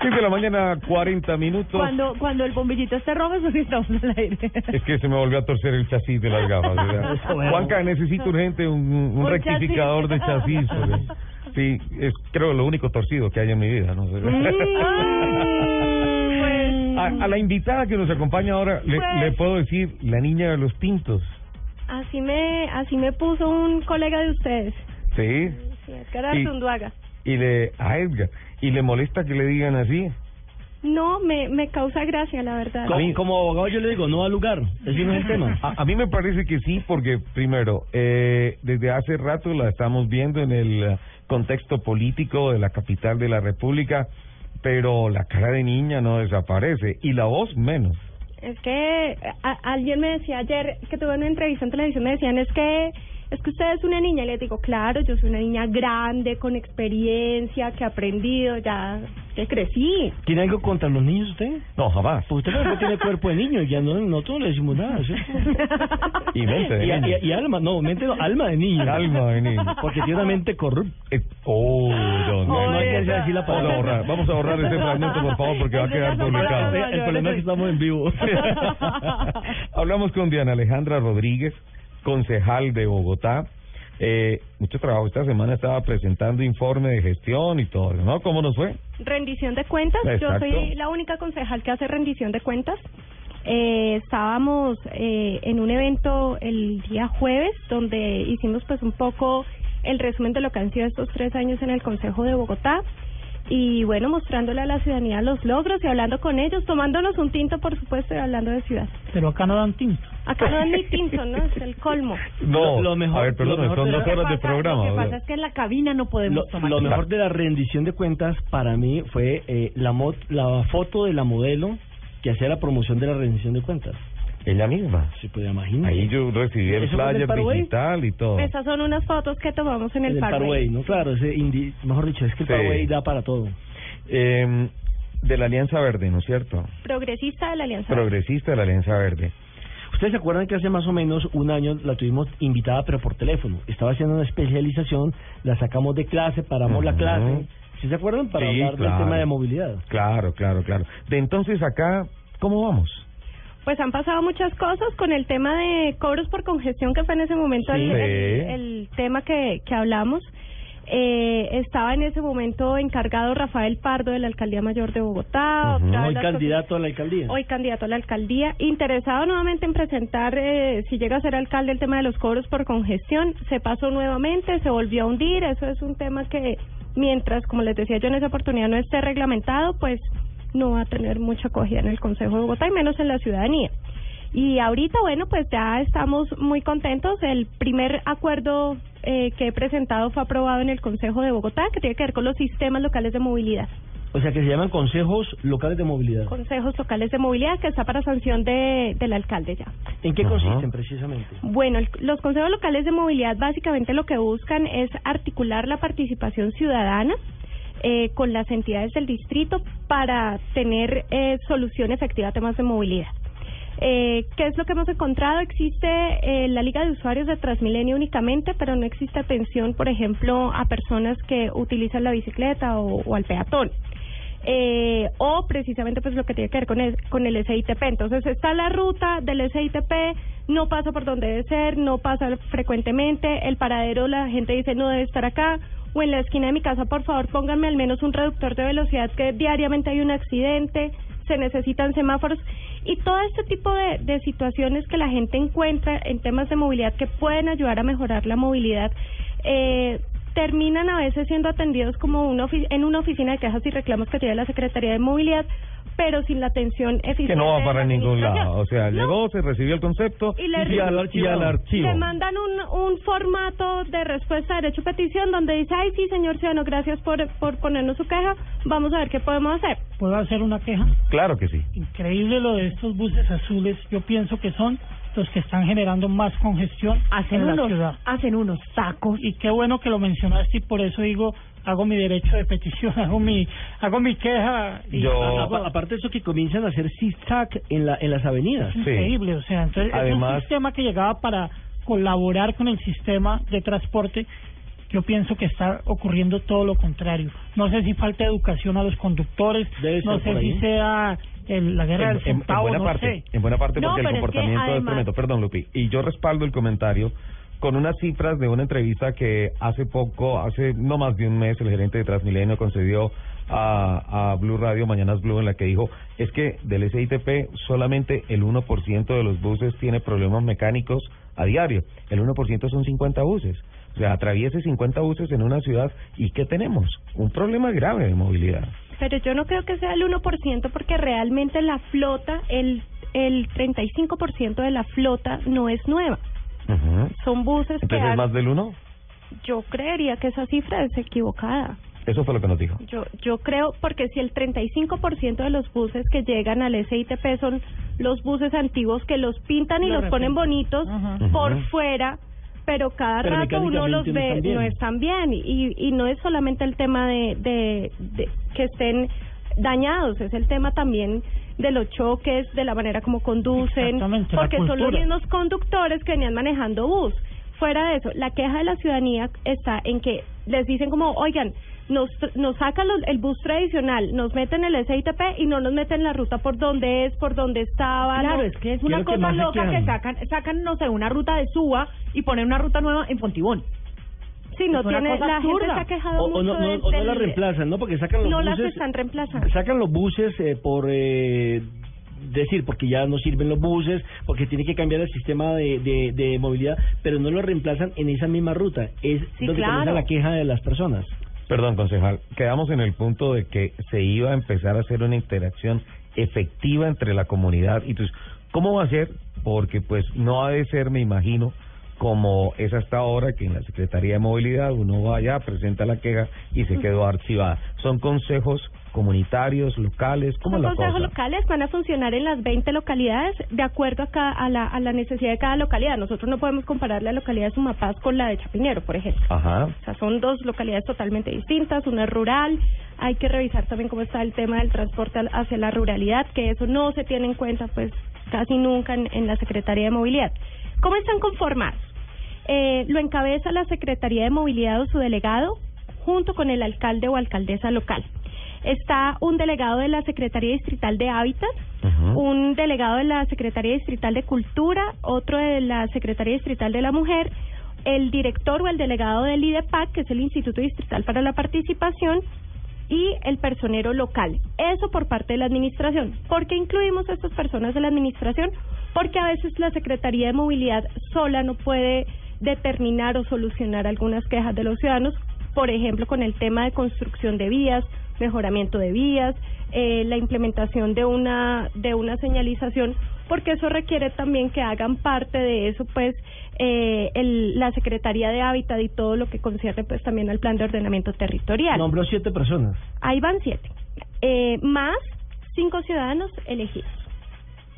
6 de la mañana, 40 minutos. Cuando, cuando el bombillito esté rojo, eso sí estamos al aire. Es que se me volvió a torcer el chasis de las gafas. ¿verdad? Juanca, necesito urgente un, un Un rectificador de chasis. porque- Sí, es creo lo único torcido que hay en mi vida. ¿no? A, a la invitada que nos acompaña ahora le, Pues- le puedo decir la niña de los pintos. así me, así me puso un colega de ustedes, Sí. sí, Edgar Y- Artunduaga. Y le a Edgar. Y le molesta que le digan así. No, me, me causa gracia, la verdad. A mí- Como, abogado yo le digo, no al lugar. Ese no es el tema. A, a mí me parece que sí, porque primero, eh, desde hace rato la estamos viendo en el contexto político de la capital de la República, pero la cara de niña no desaparece y la voz menos. Es que a- alguien me decía ayer que tuve una entrevista en televisión, me decían, es que es que usted es una niña. Y les digo, claro, yo soy una niña grande, con experiencia, que he aprendido, ya que crecí. ¿Tiene algo contra los niños usted? No, jamás. Pues usted no tiene cuerpo de niño y ya no, nosotros no le decimos nada. ¿sí? Y mente de Y, niño. y- y alma, no, mente no, alma de niño. Alma de niño. Porque tiene una mente corrupta. Eh, oh, no, no, Oh, no hay que esa. decir la palabra. Vamos a borrar, vamos a borrar ese fragmento, por favor, porque va a quedar publicado. El problema es que estamos en vivo. Hablamos con Diana Alejandra Rodríguez, concejal de Bogotá. Eh, mucho trabajo. Esta semana estaba presentando informe de gestión y todo, ¿no? ¿Cómo nos fue? rendición de cuentas. Yo soy la única concejal que hace rendición de cuentas. Eh, estábamos eh, en un evento el día jueves donde hicimos pues un poco el resumen de lo que han sido estos tres años en el Consejo de Bogotá y bueno, mostrándole a la ciudadanía los logros y hablando con ellos, tomándonos un tinto por supuesto y hablando de ciudad. Pero acá no dan tinto. Acá no es ni tinto, ¿no? Es el colmo. No, Lo- lo mejor- a ver, perdón, lo mejor son dos horas de programa. Lo que pasa es que en la cabina no Lo, podemos tomar. lo mejor de la rendición de cuentas para mí fue eh, la, mo- la foto de la modelo que hacía la promoción de la rendición de cuentas. Ella misma. Se puede imaginar. Ahí yo recibí el ¿Eso fue en el flyer digital y todo. Esas son unas fotos que tomamos en el, el. Parway, ¿no? Claro, ese indi- mejor dicho, es que el Sí. Parway da para todo. Eh, de la Alianza Verde, ¿no es cierto? Progresista de la Alianza. Progresista de la Alianza Verde. Ustedes se acuerdan que hace más o menos un año la tuvimos invitada, pero por teléfono. Estaba haciendo una especialización, la sacamos de clase, paramos la clase. ¿Sí se acuerdan? Para Sí, hablar claro. del tema de movilidad. Claro, claro, claro. De entonces acá, ¿cómo vamos? Pues han pasado muchas cosas con el tema de cobros por congestión, que fue en ese momento el, Sí. el- el tema que, que hablamos. Eh, estaba en ese momento encargado Rafael Pardo de la Alcaldía Mayor de Bogotá. Hoy candidato a la alcaldía. hoy candidato a la alcaldía, interesado nuevamente en presentar, eh, si llega a ser alcalde, el tema de los cobros por congestión. Se pasó nuevamente, se volvió a hundir. Eso es un tema que, mientras, como les decía yo en esa oportunidad, no esté reglamentado, pues no va a tener mucha acogida en el Consejo de Bogotá y menos en la ciudadanía. Y ahorita, bueno, pues ya estamos muy contentos. El primer acuerdo eh, que he presentado fue aprobado en el Consejo de Bogotá, que tiene que ver con los sistemas locales de movilidad. O sea, que se llaman consejos locales de movilidad. Consejos locales de movilidad que está para sanción de, del alcalde ya. ¿En qué Ajá. consisten precisamente? Bueno, el- los consejos locales de movilidad básicamente lo que buscan es articular la participación ciudadana eh, con las entidades del distrito para tener eh, solución efectiva a temas de movilidad. Eh, ¿Qué es lo que hemos encontrado? Existe eh, la Liga de Usuarios de Transmilenio únicamente, pero no existe atención, por ejemplo, a personas que utilizan la bicicleta o, o al peatón. Eh, o precisamente pues lo que tiene que ver con el, con el SITP. Entonces está la ruta del SITP, no pasa por donde debe ser, no pasa frecuentemente, el paradero la gente dice no debe estar acá, o en la esquina de mi casa por favor pónganme al menos un reductor de velocidad que diariamente hay un accidente, se necesitan semáforos y todo este tipo de, situaciones que la gente encuentra en temas de movilidad que pueden ayudar a mejorar la movilidad. Eh, terminan a veces siendo atendidos como una en una oficina de quejas y reclamos que tiene la Secretaría de Movilidad pero sin la atención eficiente. Que no va para ningún lado. O sea, No. llegó, se recibió el concepto Y le- y, al, y al archivo. Le mandan un, un formato de respuesta de derecho a petición donde dice, ay, sí, señor ciudadano, gracias por, por ponernos su queja, vamos a ver qué podemos hacer. ¿Puedo hacer una queja? Claro que sí. Increíble lo de estos buses azules. Yo pienso que son los que están generando más congestión Hacen en la unos, ciudad. hacen unos tacos. Y qué bueno que lo mencionaste y por eso digo, hago mi derecho de petición, hago mi, hago mi queja. Y Yo- Apa- Aparte de eso que comienzan a hacer zigzag en, la, en las avenidas. es increíble, o sea, entonces es Además- un sistema que llegaba para colaborar con el sistema de transporte. Yo pienso que está ocurriendo todo lo contrario. No sé si falta educación a los conductores, no sé si sea el- la guerra En, del en- en centavo, buena no parte, sé. en buena parte No, porque el pero es que comportamiento es además- tremendo. Perdón, Lupi. Y yo respaldo el comentario con unas cifras de una entrevista que hace poco, hace no más de un mes, el gerente de Transmilenio concedió a, a Blue Radio, Mañanas Blue, en la que dijo, es que del SITP solamente el 1% de los buses tiene problemas mecánicos a diario. El 1% son 50 buses. O sea, atraviese 50 buses en una ciudad y ¿qué tenemos? Un problema grave de movilidad. Pero yo no creo que sea el 1% porque realmente la flota, el, el 35% de la flota no es nueva. Ujú. Son buses que Entonces, ¿es han- más del 1? yo creería que esa cifra es equivocada. Eso fue lo que nos dijo. Yo yo creo porque si el 35% de los buses que llegan al SITP son los buses antiguos que los pintan y Lo los ponen bonitos por fuera, pero cada Pero rato uno los ve no están bien. no están bien y y no es solamente el tema de, de, de que estén dañados, es el tema también de los choques, de la manera como conducen, porque son los mismos conductores que venían manejando bus. Fuera de eso, la queja de la ciudadanía está en que les dicen como, oigan, nos, nos sacan los- el bus tradicional, nos meten el SITP y no nos meten la ruta por donde es, por donde estaba. Claro, no. es que es ¿Qué una que cosa se loca que sacan, sacan, no sé, una ruta de Suba y ponen una ruta nueva en Fontibón. Sí, no tiene, la gente se ha quejado O, o mucho no, no, de- o no del- las reemplazan, ¿no? Porque sacan los No las buses. están reemplazando. Sacan los buses eh, por eh, decir, porque ya no sirven los buses, porque tiene que cambiar el sistema de, de, de movilidad, pero no lo reemplazan en esa misma ruta. Es Sí, donde claro. comienza la queja de las personas. Perdón, concejal. Quedamos en el punto de que se iba a empezar a hacer una interacción efectiva entre la comunidad y tus. ¿Cómo va a ser? Porque pues no ha de ser, me imagino, como es hasta ahora que en la Secretaría de Movilidad uno va allá, presenta la queja y se quedó archivada. Son consejos comunitarios, locales, ¿cómo Son la consejos cosa? locales, van a funcionar en las 20 localidades de acuerdo a, cada- a, la, a la necesidad de cada localidad. Nosotros no podemos comparar la localidad de Sumapaz con la de Chapinero, por ejemplo. Ajá. O sea, son dos localidades totalmente distintas, una es rural, hay que revisar también cómo está el tema del transporte hacia la ruralidad, que eso no se tiene en cuenta pues casi nunca en, en la Secretaría de Movilidad. ¿Cómo están conformados? Eh, lo encabeza la Secretaría de Movilidad o su delegado junto con el alcalde o alcaldesa local. Está un delegado de la Secretaría Distrital de Hábitat, un delegado de la Secretaría Distrital de Cultura, otro de la Secretaría Distrital de la Mujer, el director o el delegado del IDEPAC, que es el Instituto Distrital para la Participación, y el personero local. Eso por parte de la administración. ¿Por qué incluimos a estas personas de la administración? Porque a veces la Secretaría de Movilidad sola no puede determinar o solucionar algunas quejas de los ciudadanos, por ejemplo, con el tema de construcción de vías, mejoramiento de vías, eh, la implementación de una de una señalización, porque eso requiere también que hagan parte de eso, pues, eh, el, la Secretaría de Hábitat y todo lo que concierne, pues, también al plan de ordenamiento territorial. Nombró siete personas. Ahí van siete. Eh, más cinco ciudadanos elegidos.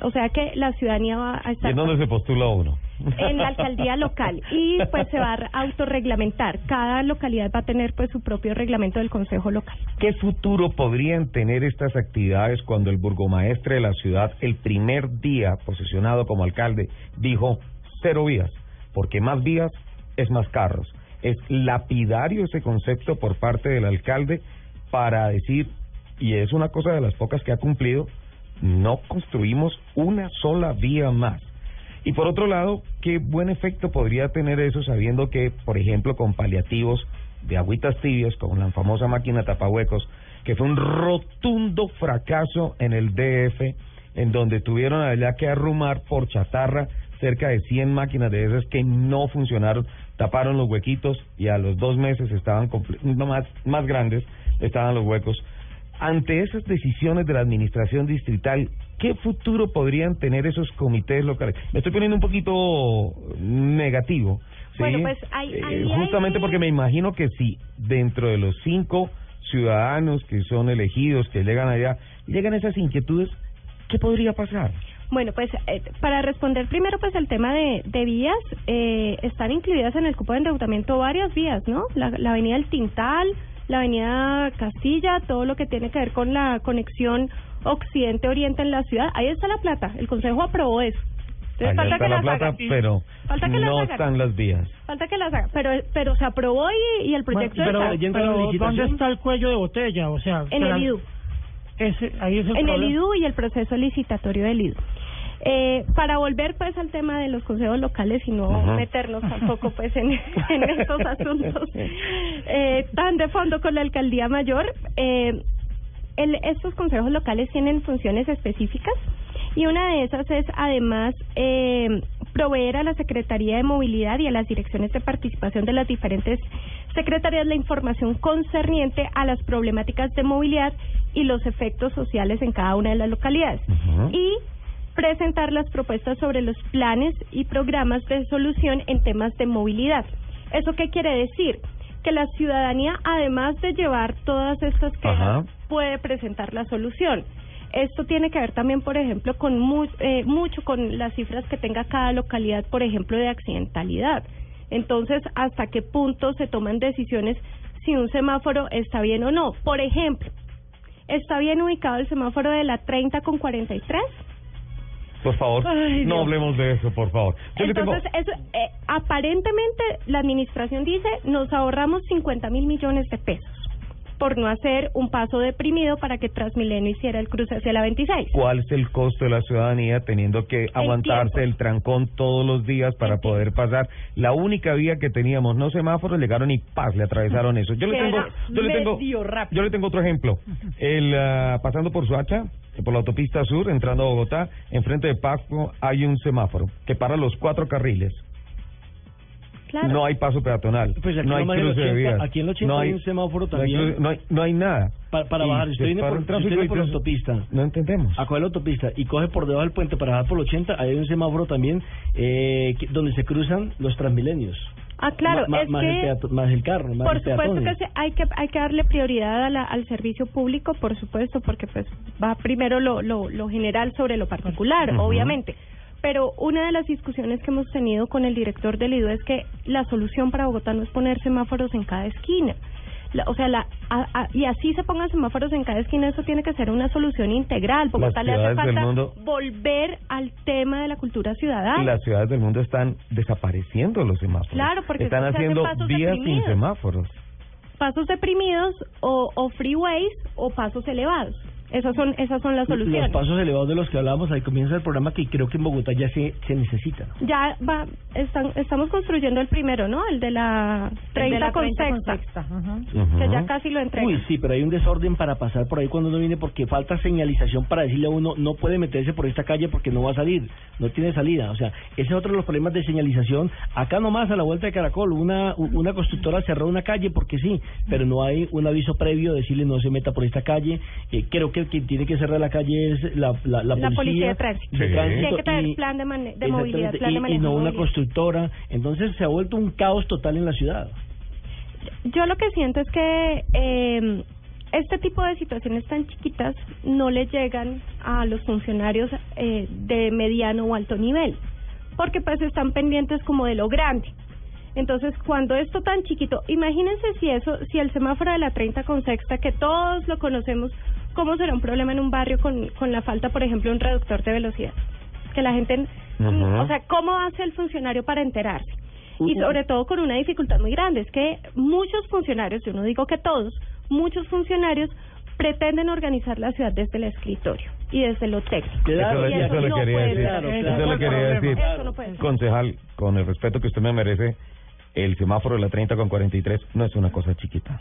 O sea que la ciudadanía va a ¿Y estar en dónde se postula uno? en la alcaldía local y pues se va a autorreglamentar. Cada localidad va a tener pues su propio reglamento del consejo local. ¿Qué futuro podrían tener estas actividades cuando el burgomaestre de la ciudad, el primer día posesionado como alcalde, dijo cero vías? Porque más vías es más carros. Es lapidario ese concepto por parte del alcalde para decir, y es una cosa de las pocas que ha cumplido, no construimos una sola vía más. Y por otro lado, qué buen efecto podría tener eso sabiendo que, por ejemplo, con paliativos de agüitas tibias, con la famosa máquina tapahuecos, que fue un rotundo fracaso en el DF, en donde tuvieron allá que arrumar por chatarra cerca de 100 máquinas de esas que no funcionaron, taparon los huequitos y a los dos meses estaban más, más grandes, estaban los huecos. Ante esas decisiones de la administración distrital, ¿qué futuro podrían tener esos comités locales? Me estoy poniendo un poquito negativo. ¿sí? Bueno, pues, Eh, ahí justamente hay- porque me imagino que si dentro de los cinco ciudadanos que son elegidos, que llegan allá, llegan esas inquietudes, ¿qué podría pasar? Bueno, pues eh, para responder primero pues el tema de, de vías, eh, están incluidas en el cupo de endeudamiento varias vías, ¿no? La, la avenida El Tintal, la avenida Castilla, todo lo que tiene que ver con la conexión occidente-oriente en la ciudad. Ahí está la plata, el Consejo aprobó eso. Entonces, falta está que la plata, hagan. pero Falta que no están las vías. Falta que las hagan, pero, pero se aprobó y, y el proyecto Bueno, pero, está pero ¿dónde está el cuello de botella? O sea, en el IDU. Ese, ahí es el en el. IDU y el proceso licitatorio del IDU. Eh, para volver pues al tema de los consejos locales y no Ajá. meternos tampoco pues en, en estos asuntos eh, tan de fondo con la alcaldía mayor, eh, el, estos consejos locales tienen funciones específicas y una de esas es además eh, proveer a la Secretaría de Movilidad y a las direcciones de participación de las diferentes secretarías la información concerniente a las problemáticas de movilidad y los efectos sociales en cada una de las localidades. Ujú. Y presentar las propuestas sobre los planes y programas de solución en temas de movilidad. ¿Eso qué quiere decir? Que la ciudadanía, además de llevar todas estas quejas, Ajá. puede presentar la solución. Esto tiene que ver también, por ejemplo, con eh, mucho con las cifras que tenga cada localidad, por ejemplo, de accidentalidad. Entonces, ¿hasta qué punto se toman decisiones si un semáforo está bien o no? Por ejemplo, ¿está bien ubicado el semáforo de la 30 con 43? Por favor, Ay, no hablemos de eso, por favor. Yo le tengo- Entonces, eso, eh, aparentemente la administración dice nos ahorramos 50 mil millones de pesos por no hacer un paso deprimido para que Transmilenio hiciera el cruce hacia la 26. ¿Cuál es el costo de la ciudadanía teniendo que aguantarse tiempo. el trancón todos los días para El poder pasar? La única vía que teníamos, no semáforos, llegaron y paz, le atravesaron eso. Yo le tengo, yo le tengo, yo le tengo otro ejemplo. El ah, pasando por Suacha, por la autopista sur, entrando a Bogotá, enfrente de Pasco hay un semáforo que para los cuatro carriles. Claro. No hay paso peatonal, Pues aquí no hay nomás en el cruce de 80, vías. aquí en el 80 no hay un semáforo no hay también. No hay, no hay nada. Pa- para Y bajar, usted viene por- el usted tráfico viene por la autopista. No entendemos. a coger la autopista y coge por debajo del puente para bajar por el 80, hay un semáforo también eh, que- donde se cruzan los transmilenios. Ah, claro, Ma- ma- es más, que el peato- más el carro, más por el supuesto que se- hay que hay que darle prioridad a la- al servicio público, por supuesto, porque pues va primero lo, lo, lo general sobre lo particular, Ujú. obviamente. Pero una de las discusiones que hemos tenido con el director del IDU es que la solución para Bogotá no es poner semáforos en cada esquina. La- o sea, la, a- a- y así se pongan semáforos en cada esquina, eso tiene que ser una solución integral. Bogotá le hace falta mundo- volver al tema de la cultura ciudadana. Las ciudades del mundo están desapareciendo los semáforos. Claro, porque están haciendo pasos vías sin deprimidos. semáforos. pasos deprimidos o, o freeways o pasos elevados. Esas son esas son las Los soluciones. pasos elevados de los que hablábamos ahí comienza el programa que creo que en Bogotá ya se, se necesitan. Ya va están estamos construyendo el primero, ¿no? El de la 30, de la con 30 con sexta, que ya casi lo entregan. Uy, sí, pero hay un desorden para pasar por ahí cuando uno viene porque falta señalización para decirle a uno no puede meterse por esta calle porque no va a salir, no tiene salida. O sea, ese es otro de los problemas de señalización. Acá nomás a la vuelta de Caracol, una una constructora cerró una calle porque sí, pero no hay un aviso previo de decirle no se meta por esta calle. Eh, creo que el que tiene que cerrar la calle es la, la, la, La policía de tránsito. Sí. Tiene que tener y- plan de, mane- de movilidad, plan de y- y, manejo no de una constructora. Entonces se ha vuelto un caos total en la ciudad. Yo lo que siento es que eh, este tipo de situaciones tan chiquitas no le llegan a los funcionarios eh, de mediano o alto nivel, porque pues están pendientes como de lo grande. Entonces, cuando esto tan chiquito, imagínense si eso, si el semáforo de la 30 con sexta, que todos lo conocemos, ¿cómo será un problema en un barrio con, con la falta, por ejemplo, de un reductor de velocidad? Que la gente, Ujú. o sea, ¿cómo hace el funcionario para enterarse? Y sobre todo con una dificultad muy grande, es que muchos funcionarios, yo no digo que todos, muchos funcionarios pretenden organizar la ciudad desde el escritorio y desde lo técnico. Da- Eso, Y le- eso eso le no quería puede decir. ser. Claro, eso claro. le quería decir. Eso no puede ser. Concejal, con el respeto que usted me merece, el semáforo de la 30 con 43 no es una cosa chiquita.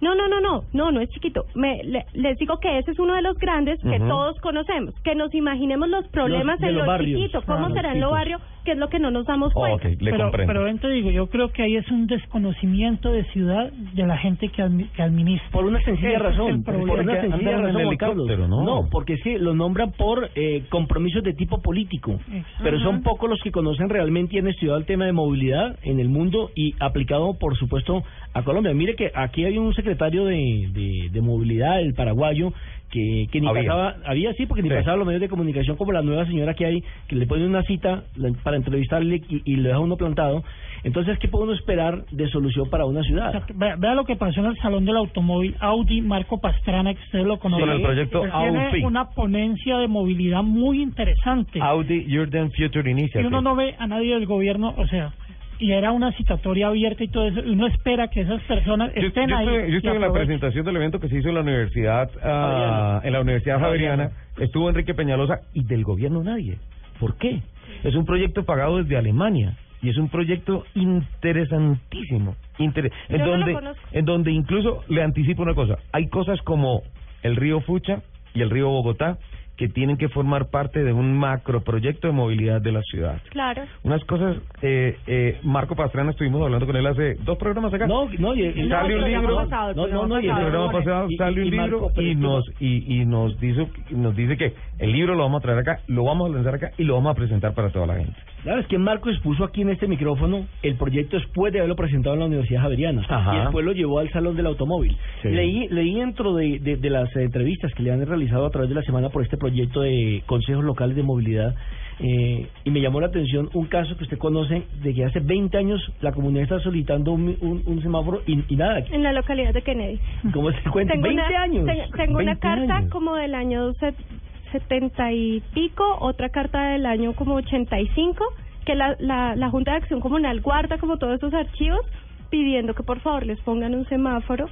No, no, no, no, no, no es chiquito. Me, le- les digo que ese es uno de los grandes que todos conocemos. Que nos imaginemos los problemas Los- en los lo barrios. chiquito, cómo Ah, los será en lo chicos. Que es lo que no nos damos cuenta. ok, le pero, comprendo. pero ven, te digo, yo creo que ahí es un desconocimiento de ciudad de la gente que, admi- que administra. Por una sencilla Ese es razón. Por una Porque sencilla razón, helicóptero, ¿no? porque es que lo nombran por eh, compromisos de tipo político. Pero son pocos los que conocen realmente y han estudiado el tema de movilidad en el mundo y aplicado, por supuesto, a Colombia. Mire que aquí hay un secretario de, de, de movilidad, el paraguayo, que, que ni Había. pasaba, había sí, porque ni Sí. pasaba los medios de comunicación como la nueva señora que hay, que le pone una cita para entrevistarle y, y le deja uno plantado. Entonces, ¿qué puede uno esperar de solución para una ciudad? Exacto. Vea, vea lo que pasó en el Salón del Automóvil Audi Marco Pastrana, que ustedes lo conocen. Con el proyecto Él tiene Audi. una ponencia de movilidad muy interesante. Audi Urban Future y Initiative. uno no ve a nadie del gobierno, o sea, y era una citatoria abierta y todo eso, y uno espera que esas personas Yo, estén yo ahí. estuve, yo estuve en la presentación del evento que se hizo en la Universidad ah, en la Universidad Javeriana. Estuvo Enrique Peñalosa y del gobierno nadie. ¿Por qué? Es un proyecto pagado desde Alemania y es un proyecto interesantísimo. Inter- en Yo donde en donde incluso le anticipo una cosa, hay cosas como el río Fucha y el río Bogotá que tienen que formar parte de un macroproyecto de movilidad de la ciudad. Claro. Unas cosas, eh, eh, Marco Pastrana, estuvimos hablando con él hace dos programas acá. No, no, y, y- sale un el programa libro, pasado, no, no, no, y el programa pasado Y- sale un y libro Marco, y nos y, y nos dice nos dice que el libro lo vamos a traer acá, lo vamos a lanzar acá y lo vamos a presentar para toda la gente. Claro, es que Marco expuso aquí en este micrófono el proyecto después de haberlo presentado en la Universidad Javeriana Ajá. y después lo llevó al Salón del Automóvil. Sí. Leí, leí dentro de, de, de las entrevistas que le han realizado a través de la semana por este proyecto de consejos locales de movilidad eh, y me llamó la atención un caso que usted conoce de que hace 20 años la comunidad está solicitando un, un, un semáforo y, y nada. En la localidad de Kennedy. ¿Cómo se cuenta? Tengo 20 una, años. te- Tengo una 20 carta años. como del año set- 70 y pico, otra carta del año como 85, que la, la, la Junta de Acción Comunal guarda como todos esos archivos pidiendo que por favor les pongan un semáforo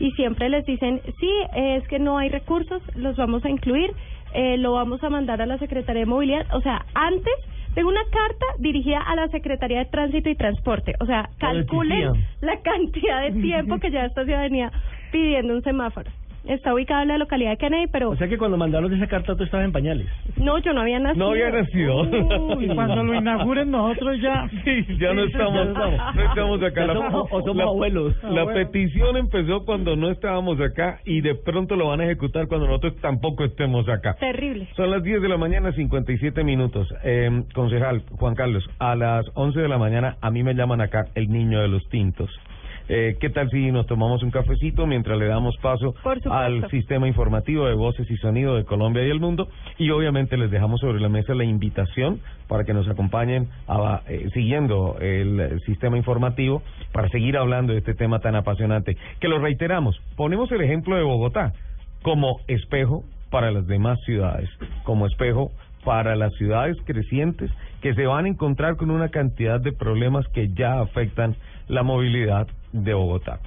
y siempre les dicen, sí, es que no hay recursos, los vamos a incluir, eh, lo vamos a mandar a la Secretaría de Movilidad. O sea, antes tengo una carta dirigida a la Secretaría de Tránsito y Transporte. O sea, calculen la cantidad de tiempo que ya esta ciudadanía pidiendo un semáforo. Está ubicada en la localidad de Kennedy, pero O sea que cuando mandaron esa carta tú estabas en pañales. no, yo no había nacido. No había nacido. Uy, cuando lo inauguren nosotros ya... Sí, ya no estamos, no estamos acá. La- somos- o somos la- abuelos. La petición empezó cuando no estábamos acá y de pronto lo van a ejecutar cuando nosotros tampoco estemos acá. Terrible. Son las 10 de la mañana, 57 minutos. Eh, concejal Juan Carlos, a las 11 de la mañana a mí me llaman acá el niño de los tintos. Eh, ¿Qué tal si nos tomamos un cafecito mientras le damos paso al sistema informativo de voces y sonido de Colombia y el mundo? Y obviamente les dejamos sobre la mesa la invitación para que nos acompañen a, eh, siguiendo el sistema informativo para seguir hablando de este tema tan apasionante. Que lo reiteramos, ponemos el ejemplo de Bogotá como espejo para las demás ciudades, como espejo para las ciudades crecientes que se van a encontrar con una cantidad de problemas que ya afectan la movilidad de Bogotá.